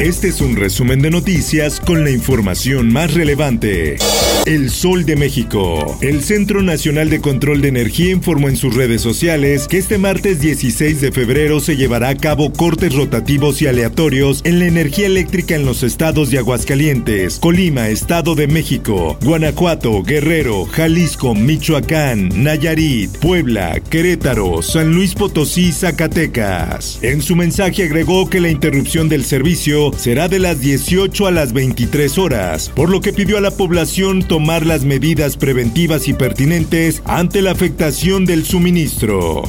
Este es un resumen de noticias con la información más relevante. El Sol de México. El Centro Nacional de Control de Energía informó en sus redes sociales que este martes 16 de febrero se llevará a cabo cortes rotativos y aleatorios en la energía eléctrica en los estados de Aguascalientes, Colima, Estado de México, Guanajuato, Guerrero, Jalisco, Michoacán, Nayarit, Puebla, Querétaro, San Luis Potosí, Zacatecas. En su mensaje agregó que la interrupción del servicio será de las 18 a las 23 horas, por lo que pidió a la población tomar las medidas preventivas y pertinentes ante la afectación del suministro.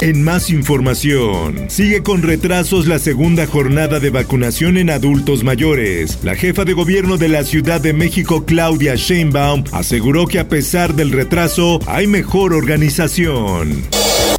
En más información, sigue con retrasos la segunda jornada de vacunación en adultos mayores. La jefa de gobierno de la Ciudad de México, Claudia Sheinbaum, aseguró que a pesar del retraso, hay mejor organización.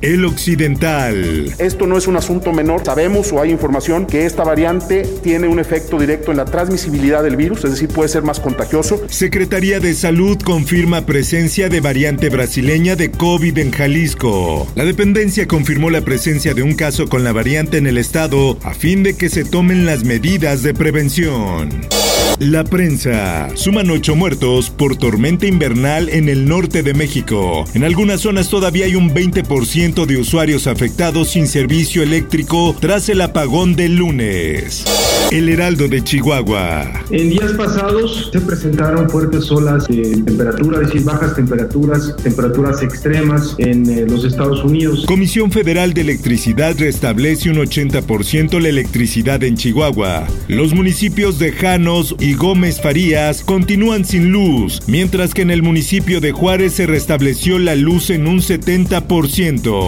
El Occidental. Esto no es un asunto menor. Sabemos o hay información que esta variante tiene un efecto directo en la transmisibilidad del virus, es decir, puede ser más contagioso. Secretaría de Salud confirma presencia de variante brasileña de COVID en Jalisco. La dependencia confirmó la presencia de un caso con la variante en el estado a fin de que se tomen las medidas de prevención. La prensa. Suman ocho muertos por tormenta invernal en el norte de México. En algunas zonas todavía hay un 20% de usuarios afectados sin servicio eléctrico tras el apagón del lunes. El Heraldo de Chihuahua. En días pasados se presentaron fuertes olas de temperatura, es decir, bajas temperaturas, temperaturas extremas en eh, los Estados Unidos. Comisión Federal de Electricidad restablece un 80% la electricidad en Chihuahua. Los municipios de Janos y Gómez Farías continúan sin luz, mientras que en el municipio de Juárez se restableció la luz en un 70%.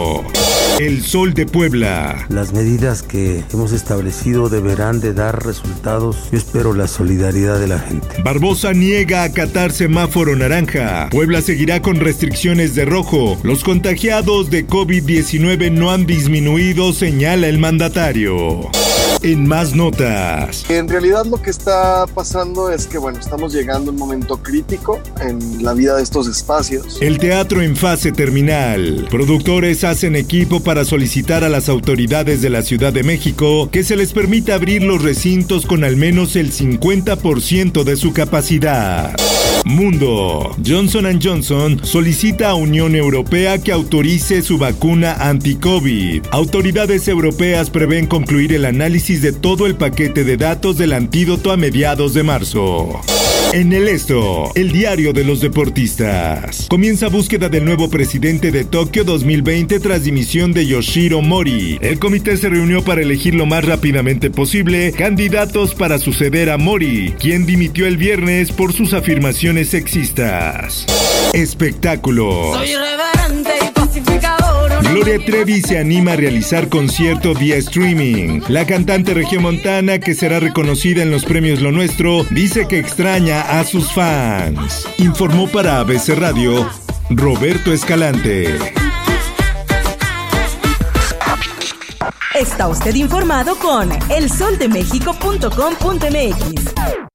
El Sol de Puebla. Las medidas que hemos establecido deberán de dar resultados. Yo espero la solidaridad de la gente. Barbosa niega acatar semáforo naranja. Puebla seguirá con restricciones de rojo. Los contagiados de COVID-19 no han disminuido, señala el mandatario. En más notas. En realidad lo que está pasando es que, bueno, estamos llegando a un momento crítico en la vida de estos espacios. El teatro en fase terminal. Productores hacen equipo para solicitar a las autoridades de la Ciudad de México que se les permita abrir los recintos con al menos el 50% de su capacidad. Mundo. Johnson Johnson solicita a Unión Europea que autorice su vacuna anti-COVID. Autoridades europeas prevén concluir el análisis de todo el paquete de datos del antídoto a mediados de marzo. En el esto, el diario de los deportistas. Comienza búsqueda del nuevo presidente de Tokio 2020 tras dimisión de Yoshiro Mori. El comité se reunió para elegir lo más rápidamente posible candidatos para suceder a Mori, quien dimitió el viernes por sus afirmaciones sexistas. Espectáculo. Soy. Gloria Trevi se anima a realizar concierto vía streaming. La cantante regiomontana, que será reconocida en los premios Lo Nuestro, dice que extraña a sus fans. Informó para ABC Radio Roberto Escalante. Está usted informado con elsoldemexico.com.mx.